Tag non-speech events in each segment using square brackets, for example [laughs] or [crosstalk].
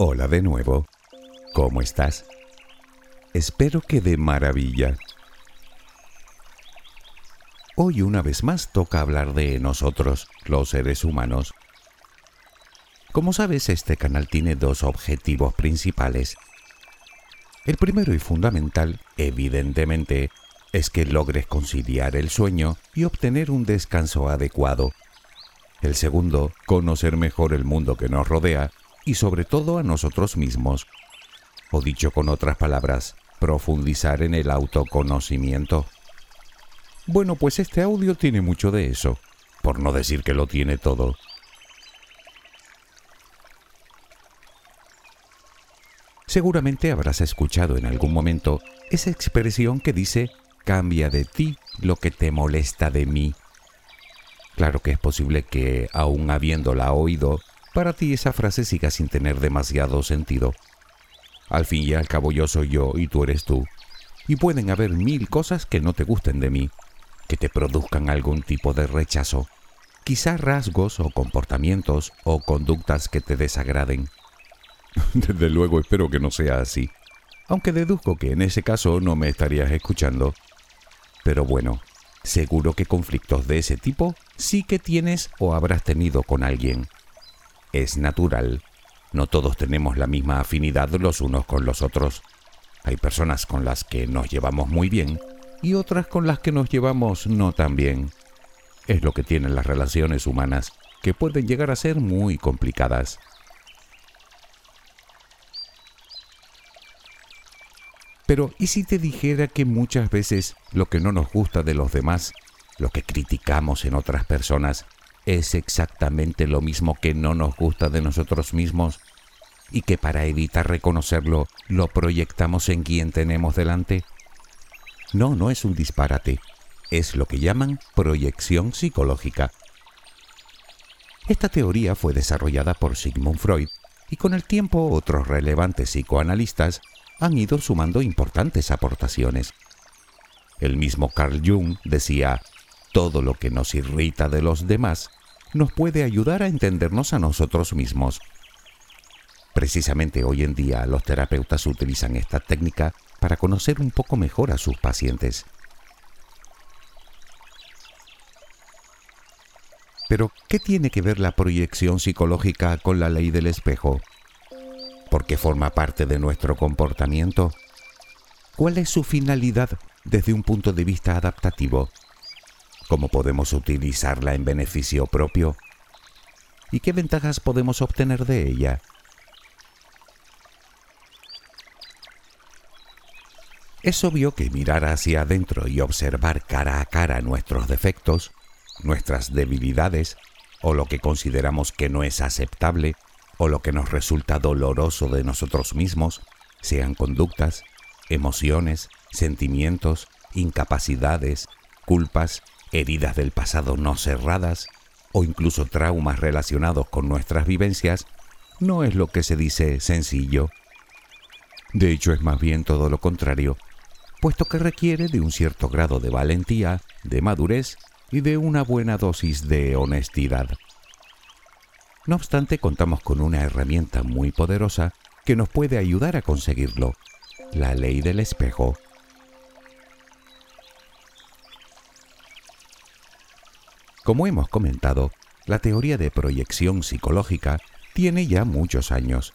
Hola de nuevo. ¿Cómo estás? Espero que de maravilla. Hoy una vez más toca hablar de nosotros, los seres humanos. Como sabes, este canal tiene dos objetivos principales. El primero y fundamental, evidentemente, es que logres conciliar el sueño y obtener un descanso adecuado. El segundo, conocer mejor el mundo que nos rodea y sobre todo a nosotros mismos. O dicho con otras palabras, profundizar en el autoconocimiento. Bueno, pues este audio tiene mucho de eso, por no decir que lo tiene todo. Seguramente habrás escuchado en algún momento esa expresión que dice cambia de ti lo que te molesta de mí. Claro que es posible que, aun habiéndola oído, para ti esa frase siga sin tener demasiado sentido. Al fin y al cabo yo soy yo y tú eres tú. Y pueden haber mil cosas que no te gusten de mí, que te produzcan algún tipo de rechazo, quizá rasgos o comportamientos o conductas que te desagraden. [laughs] Desde luego espero que no sea así, aunque deduzco que en ese caso no me estarías escuchando. Pero bueno, seguro que conflictos de ese tipo sí que tienes o habrás tenido con alguien. Es natural, no todos tenemos la misma afinidad los unos con los otros. Hay personas con las que nos llevamos muy bien y otras con las que nos llevamos no tan bien. Es lo que tienen las relaciones humanas, que pueden llegar a ser muy complicadas. Pero ¿y si te dijera que muchas veces lo que no nos gusta de los demás, lo que criticamos en otras personas, es exactamente lo mismo que no nos gusta de nosotros mismos y que para evitar reconocerlo lo proyectamos en quien tenemos delante? No, no es un disparate, es lo que llaman proyección psicológica. Esta teoría fue desarrollada por Sigmund Freud y con el tiempo otros relevantes psicoanalistas han ido sumando importantes aportaciones. El mismo Carl Jung decía, todo lo que nos irrita de los demás nos puede ayudar a entendernos a nosotros mismos. Precisamente hoy en día los terapeutas utilizan esta técnica para conocer un poco mejor a sus pacientes. Pero, ¿qué tiene que ver la proyección psicológica con la ley del espejo? ¿Por qué forma parte de nuestro comportamiento? ¿Cuál es su finalidad desde un punto de vista adaptativo? ¿Cómo podemos utilizarla en beneficio propio? ¿Y qué ventajas podemos obtener de ella? Es obvio que mirar hacia adentro y observar cara a cara nuestros defectos, nuestras debilidades o lo que consideramos que no es aceptable o lo que nos resulta doloroso de nosotros mismos, sean conductas, emociones, sentimientos, incapacidades, culpas, heridas del pasado no cerradas o incluso traumas relacionados con nuestras vivencias, no es lo que se dice sencillo. De hecho, es más bien todo lo contrario, puesto que requiere de un cierto grado de valentía, de madurez y de una buena dosis de honestidad. No obstante, contamos con una herramienta muy poderosa que nos puede ayudar a conseguirlo, la ley del espejo. Como hemos comentado, la teoría de proyección psicológica tiene ya muchos años.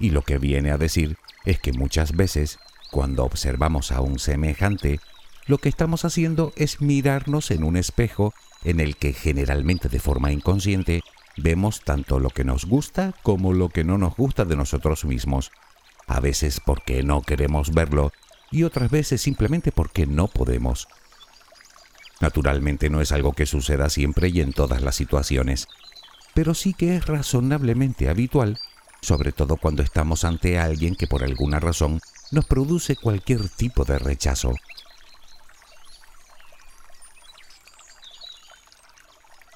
Y lo que viene a decir es que muchas veces, cuando observamos a un semejante, lo que estamos haciendo es mirarnos en un espejo en el que generalmente de forma inconsciente vemos tanto lo que nos gusta como lo que no nos gusta de nosotros mismos, a veces porque no queremos verlo y otras veces simplemente porque no podemos. Naturalmente no es algo que suceda siempre y en todas las situaciones, pero sí que es razonablemente habitual, sobre todo cuando estamos ante alguien que por alguna razón nos produce cualquier tipo de rechazo.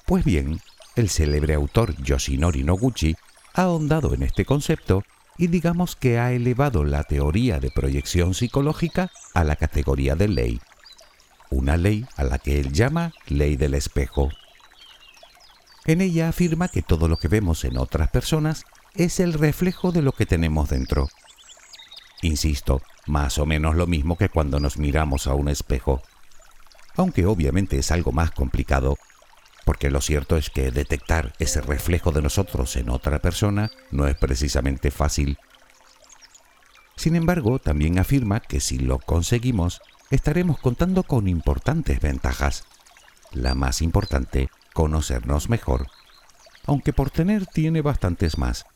Pues bien, el célebre autor Yoshinori Noguchi ha ahondado en este concepto y digamos que ha elevado la teoría de proyección psicológica a la categoría de ley una ley a la que él llama ley del espejo. En ella afirma que todo lo que vemos en otras personas es el reflejo de lo que tenemos dentro. Insisto, más o menos lo mismo que cuando nos miramos a un espejo. Aunque obviamente es algo más complicado, porque lo cierto es que detectar ese reflejo de nosotros en otra persona no es precisamente fácil. Sin embargo, también afirma que si lo conseguimos, estaremos contando con importantes ventajas. La más importante, conocernos mejor. Aunque por tener tiene bastantes más.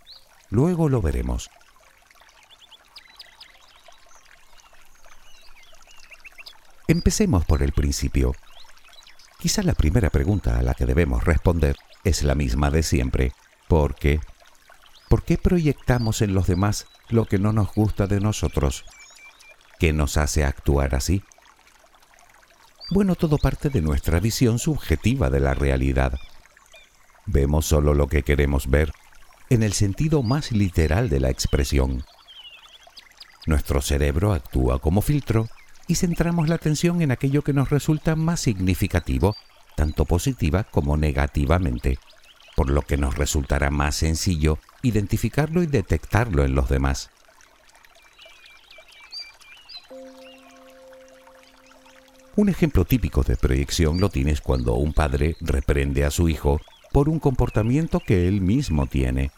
Luego lo veremos. Empecemos por el principio. Quizá la primera pregunta a la que debemos responder es la misma de siempre. ¿Por qué? ¿Por qué proyectamos en los demás lo que no nos gusta de nosotros? ¿Qué nos hace actuar así? Bueno, todo parte de nuestra visión subjetiva de la realidad. Vemos solo lo que queremos ver, en el sentido más literal de la expresión. Nuestro cerebro actúa como filtro y centramos la atención en aquello que nos resulta más significativo, tanto positiva como negativamente, por lo que nos resultará más sencillo identificarlo y detectarlo en los demás. Un ejemplo típico de proyección lo tienes cuando un padre reprende a su hijo por un comportamiento que él mismo tiene.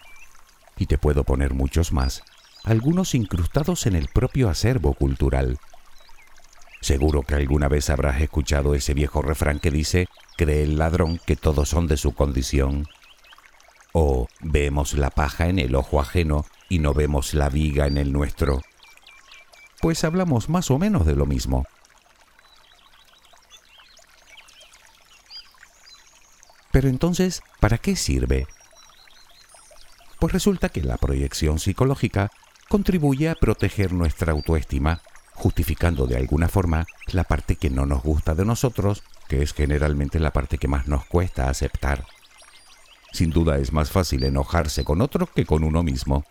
Y te puedo poner muchos más, algunos incrustados en el propio acervo cultural. Seguro que alguna vez habrás escuchado ese viejo refrán que dice, cree el ladrón que todos son de su condición. O vemos la paja en el ojo ajeno y no vemos la viga en el nuestro. Pues hablamos más o menos de lo mismo. Pero entonces, ¿para qué sirve? Pues resulta que la proyección psicológica contribuye a proteger nuestra autoestima, justificando de alguna forma la parte que no nos gusta de nosotros, que es generalmente la parte que más nos cuesta aceptar. Sin duda es más fácil enojarse con otro que con uno mismo.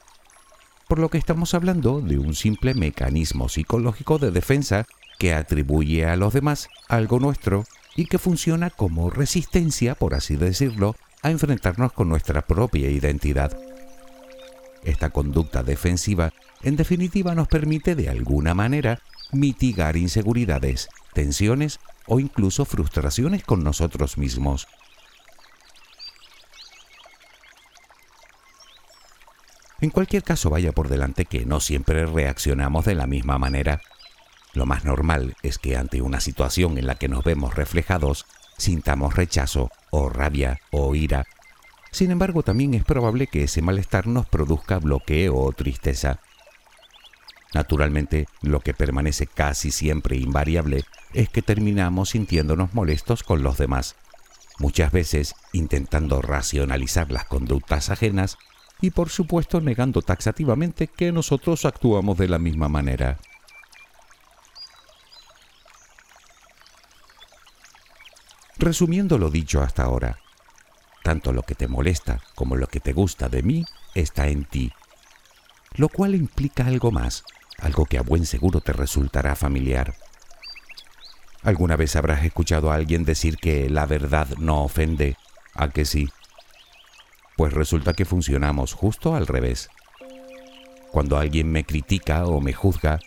Por lo que estamos hablando de un simple mecanismo psicológico de defensa que atribuye a los demás algo nuestro y que funciona como resistencia, por así decirlo, a enfrentarnos con nuestra propia identidad. Esta conducta defensiva, en definitiva, nos permite de alguna manera mitigar inseguridades, tensiones o incluso frustraciones con nosotros mismos. En cualquier caso, vaya por delante que no siempre reaccionamos de la misma manera. Lo más normal es que ante una situación en la que nos vemos reflejados, sintamos rechazo o rabia o ira. Sin embargo, también es probable que ese malestar nos produzca bloqueo o tristeza. Naturalmente, lo que permanece casi siempre invariable es que terminamos sintiéndonos molestos con los demás, muchas veces intentando racionalizar las conductas ajenas y por supuesto negando taxativamente que nosotros actuamos de la misma manera. Resumiendo lo dicho hasta ahora, tanto lo que te molesta como lo que te gusta de mí está en ti, lo cual implica algo más, algo que a buen seguro te resultará familiar. ¿Alguna vez habrás escuchado a alguien decir que la verdad no ofende? ¿A que sí? Pues resulta que funcionamos justo al revés. Cuando alguien me critica o me juzga,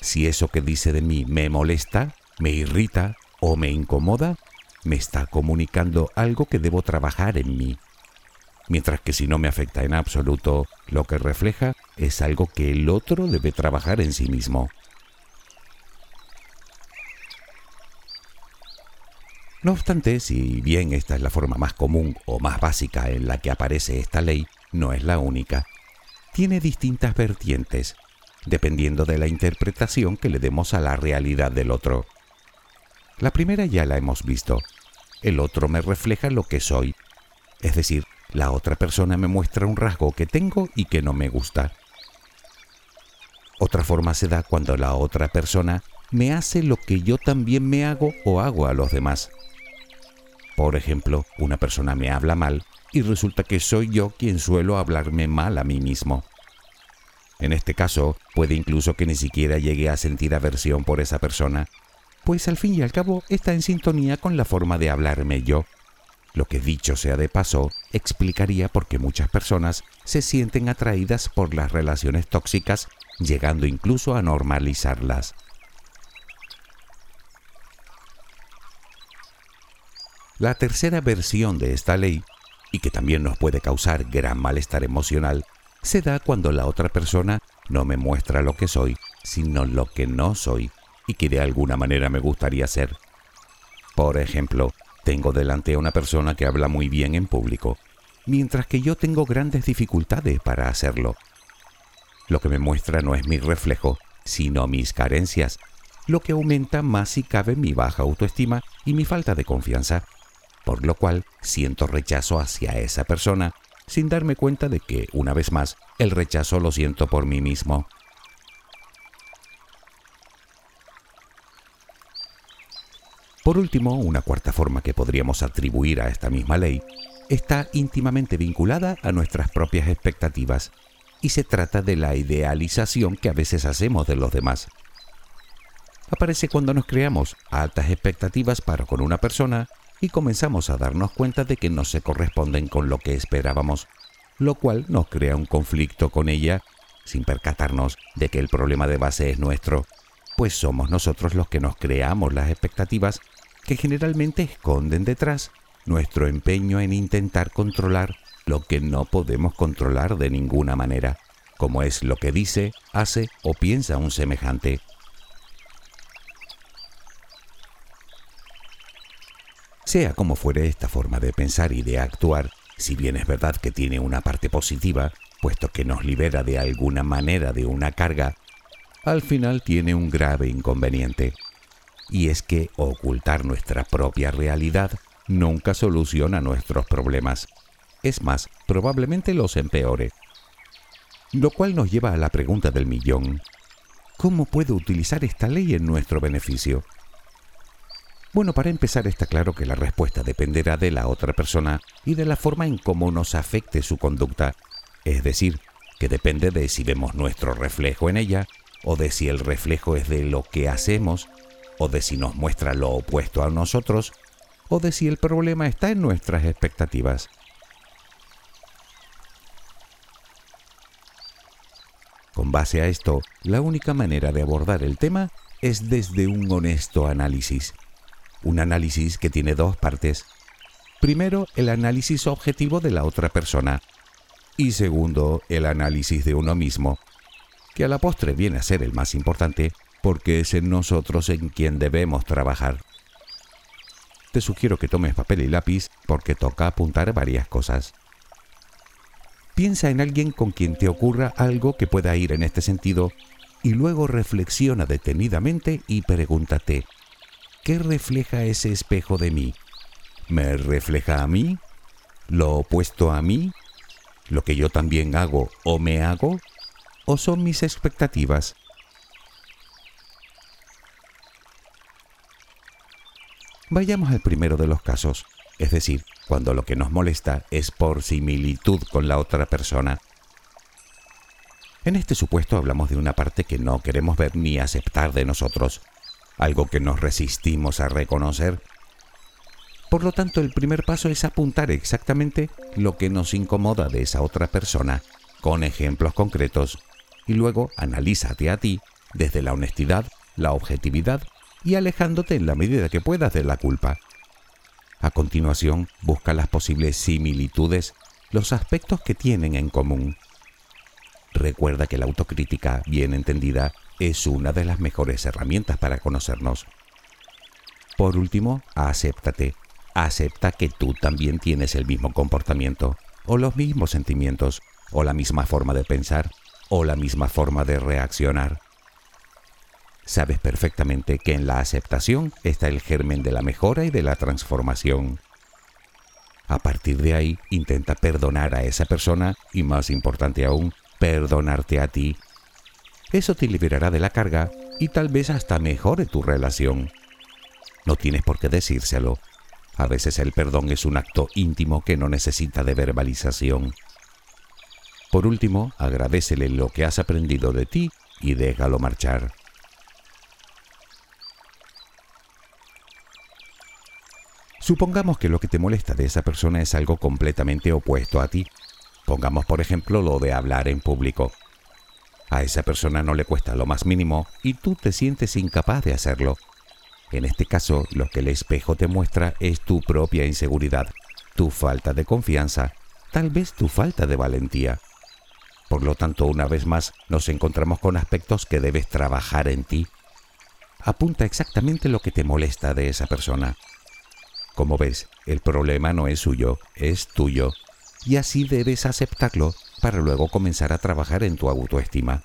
si eso que dice de mí me molesta, me irrita o me incomoda, me está comunicando algo que debo trabajar en mí. Mientras que si no me afecta en absoluto, lo que refleja es algo que el otro debe trabajar en sí mismo. No obstante, si bien esta es la forma más común o más básica en la que aparece esta ley, no es la única. Tiene distintas vertientes, dependiendo de la interpretación que le demos a la realidad del otro. La primera ya la hemos visto. El otro me refleja lo que soy. Es decir, la otra persona me muestra un rasgo que tengo y que no me gusta. Otra forma se da cuando la otra persona me hace lo que yo también me hago o hago a los demás. Por ejemplo, una persona me habla mal y resulta que soy yo quien suelo hablarme mal a mí mismo. En este caso, puede incluso que ni siquiera llegue a sentir aversión por esa persona, pues al fin y al cabo está en sintonía con la forma de hablarme yo. Lo que dicho sea de paso, explicaría por qué muchas personas se sienten atraídas por las relaciones tóxicas, llegando incluso a normalizarlas. La tercera versión de esta ley, y que también nos puede causar gran malestar emocional, se da cuando la otra persona no me muestra lo que soy, sino lo que no soy y que de alguna manera me gustaría ser. Por ejemplo, tengo delante a una persona que habla muy bien en público, mientras que yo tengo grandes dificultades para hacerlo. Lo que me muestra no es mi reflejo, sino mis carencias, lo que aumenta más si cabe mi baja autoestima y mi falta de confianza por lo cual siento rechazo hacia esa persona sin darme cuenta de que, una vez más, el rechazo lo siento por mí mismo. Por último, una cuarta forma que podríamos atribuir a esta misma ley está íntimamente vinculada a nuestras propias expectativas y se trata de la idealización que a veces hacemos de los demás. Aparece cuando nos creamos altas expectativas para con una persona y comenzamos a darnos cuenta de que no se corresponden con lo que esperábamos, lo cual nos crea un conflicto con ella sin percatarnos de que el problema de base es nuestro, pues somos nosotros los que nos creamos las expectativas que generalmente esconden detrás nuestro empeño en intentar controlar lo que no podemos controlar de ninguna manera, como es lo que dice, hace o piensa un semejante. Sea como fuere esta forma de pensar y de actuar, si bien es verdad que tiene una parte positiva, puesto que nos libera de alguna manera de una carga, al final tiene un grave inconveniente. Y es que ocultar nuestra propia realidad nunca soluciona nuestros problemas. Es más, probablemente los empeore. Lo cual nos lleva a la pregunta del millón. ¿Cómo puedo utilizar esta ley en nuestro beneficio? Bueno, para empezar está claro que la respuesta dependerá de la otra persona y de la forma en cómo nos afecte su conducta, es decir, que depende de si vemos nuestro reflejo en ella, o de si el reflejo es de lo que hacemos, o de si nos muestra lo opuesto a nosotros, o de si el problema está en nuestras expectativas. Con base a esto, la única manera de abordar el tema es desde un honesto análisis un análisis que tiene dos partes. Primero, el análisis objetivo de la otra persona y segundo, el análisis de uno mismo, que a la postre viene a ser el más importante porque es en nosotros en quien debemos trabajar. Te sugiero que tomes papel y lápiz porque toca apuntar varias cosas. Piensa en alguien con quien te ocurra algo que pueda ir en este sentido y luego reflexiona detenidamente y pregúntate, ¿Qué refleja ese espejo de mí? ¿Me refleja a mí? ¿Lo opuesto a mí? ¿Lo que yo también hago o me hago? ¿O son mis expectativas? Vayamos al primero de los casos, es decir, cuando lo que nos molesta es por similitud con la otra persona. En este supuesto hablamos de una parte que no queremos ver ni aceptar de nosotros, algo que nos resistimos a reconocer. Por lo tanto, el primer paso es apuntar exactamente lo que nos incomoda de esa otra persona, con ejemplos concretos, y luego analízate a ti desde la honestidad, la objetividad y alejándote en la medida que puedas de la culpa. A continuación, busca las posibles similitudes, los aspectos que tienen en común. Recuerda que la autocrítica, bien entendida, es una de las mejores herramientas para conocernos. Por último, acéptate. Acepta que tú también tienes el mismo comportamiento, o los mismos sentimientos, o la misma forma de pensar, o la misma forma de reaccionar. Sabes perfectamente que en la aceptación está el germen de la mejora y de la transformación. A partir de ahí, intenta perdonar a esa persona y, más importante aún, perdonarte a ti. Eso te liberará de la carga y tal vez hasta mejore tu relación. No tienes por qué decírselo. A veces el perdón es un acto íntimo que no necesita de verbalización. Por último, agradecele lo que has aprendido de ti y déjalo marchar. Supongamos que lo que te molesta de esa persona es algo completamente opuesto a ti. Pongamos por ejemplo lo de hablar en público. A esa persona no le cuesta lo más mínimo y tú te sientes incapaz de hacerlo. En este caso, lo que el espejo te muestra es tu propia inseguridad, tu falta de confianza, tal vez tu falta de valentía. Por lo tanto, una vez más, nos encontramos con aspectos que debes trabajar en ti. Apunta exactamente lo que te molesta de esa persona. Como ves, el problema no es suyo, es tuyo. Y así debes aceptarlo para luego comenzar a trabajar en tu autoestima.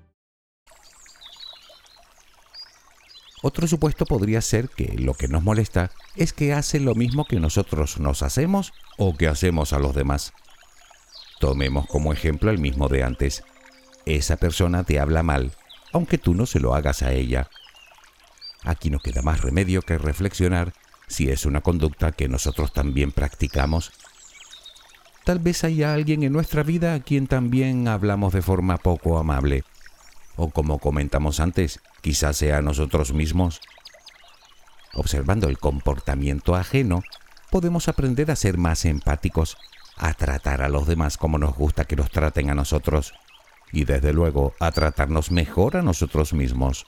Otro supuesto podría ser que lo que nos molesta es que hace lo mismo que nosotros nos hacemos o que hacemos a los demás. Tomemos como ejemplo el mismo de antes. Esa persona te habla mal, aunque tú no se lo hagas a ella. Aquí no queda más remedio que reflexionar si es una conducta que nosotros también practicamos. Tal vez haya alguien en nuestra vida a quien también hablamos de forma poco amable o como comentamos antes, quizás sea nosotros mismos. Observando el comportamiento ajeno, podemos aprender a ser más empáticos, a tratar a los demás como nos gusta que nos traten a nosotros y desde luego a tratarnos mejor a nosotros mismos.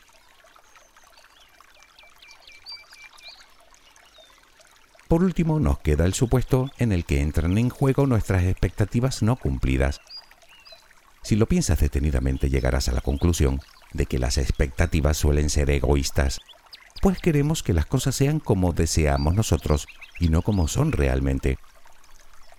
Por último, nos queda el supuesto en el que entran en juego nuestras expectativas no cumplidas si lo piensas detenidamente llegarás a la conclusión de que las expectativas suelen ser egoístas, pues queremos que las cosas sean como deseamos nosotros y no como son realmente.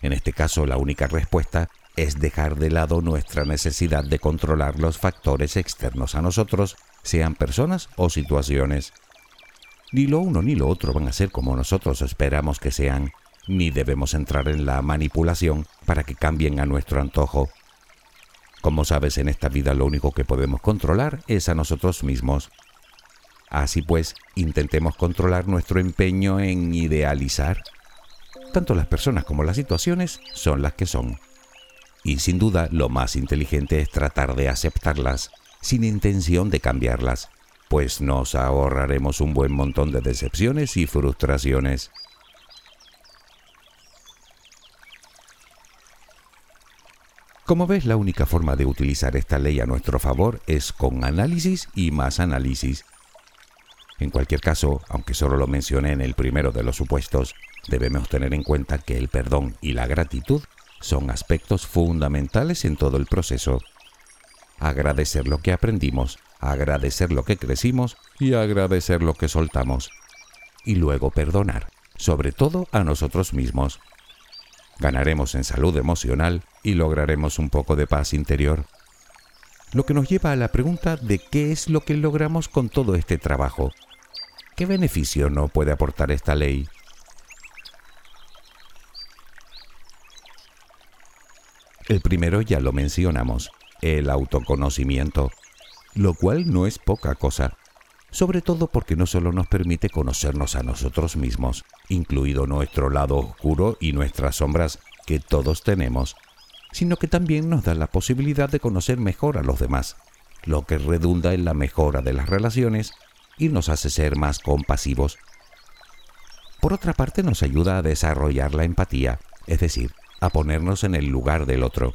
En este caso, la única respuesta es dejar de lado nuestra necesidad de controlar los factores externos a nosotros, sean personas o situaciones. Ni lo uno ni lo otro van a ser como nosotros esperamos que sean, ni debemos entrar en la manipulación para que cambien a nuestro antojo como sabes, en esta vida lo único que podemos controlar es a nosotros mismos. Así pues, intentemos controlar nuestro empeño en idealizar. Tanto las personas como las situaciones son las que son. Y sin duda lo más inteligente es tratar de aceptarlas, sin intención de cambiarlas, pues nos ahorraremos un buen montón de decepciones y frustraciones. Como ves, la única forma de utilizar esta ley a nuestro favor es con análisis y más análisis. En cualquier caso, aunque solo lo mencioné en el primero de los supuestos, debemos tener en cuenta que el perdón y la gratitud son aspectos fundamentales en todo el proceso. Agradecer lo que aprendimos, agradecer lo que crecimos y agradecer lo que soltamos. y luego perdonar, sobre todo a nosotros mismos. Ganaremos en salud emocional y lograremos un poco de paz interior. Lo que nos lleva a la pregunta de qué es lo que logramos con todo este trabajo. ¿Qué beneficio no puede aportar esta ley? El primero ya lo mencionamos, el autoconocimiento, lo cual no es poca cosa, sobre todo porque no solo nos permite conocernos a nosotros mismos, incluido nuestro lado oscuro y nuestras sombras que todos tenemos, sino que también nos da la posibilidad de conocer mejor a los demás, lo que redunda en la mejora de las relaciones y nos hace ser más compasivos. Por otra parte, nos ayuda a desarrollar la empatía, es decir, a ponernos en el lugar del otro.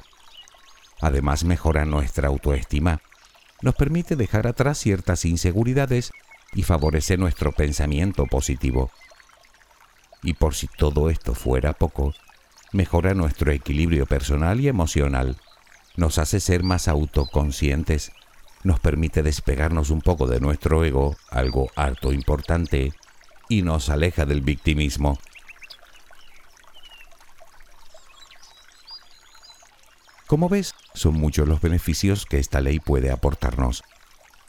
Además mejora nuestra autoestima, nos permite dejar atrás ciertas inseguridades y favorece nuestro pensamiento positivo. Y por si todo esto fuera poco, mejora nuestro equilibrio personal y emocional, nos hace ser más autoconscientes, nos permite despegarnos un poco de nuestro ego, algo harto importante, y nos aleja del victimismo. Como ves, son muchos los beneficios que esta ley puede aportarnos.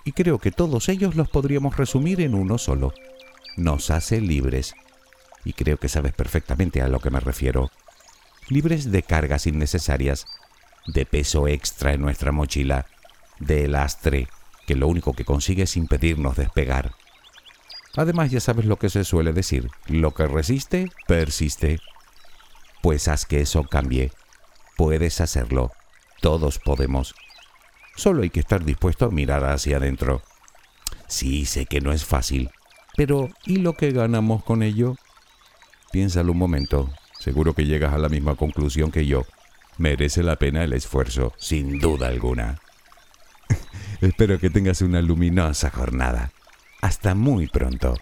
Y creo que todos ellos los podríamos resumir en uno solo. Nos hace libres. Y creo que sabes perfectamente a lo que me refiero. Libres de cargas innecesarias, de peso extra en nuestra mochila, de lastre, que lo único que consigue es impedirnos despegar. Además ya sabes lo que se suele decir, lo que resiste, persiste. Pues haz que eso cambie Puedes hacerlo. Todos podemos. Solo hay que estar dispuesto a mirar hacia adentro. Sí, sé que no es fácil, pero ¿y lo que ganamos con ello? Piénsalo un momento. Seguro que llegas a la misma conclusión que yo. Merece la pena el esfuerzo, sin duda alguna. [laughs] Espero que tengas una luminosa jornada. Hasta muy pronto.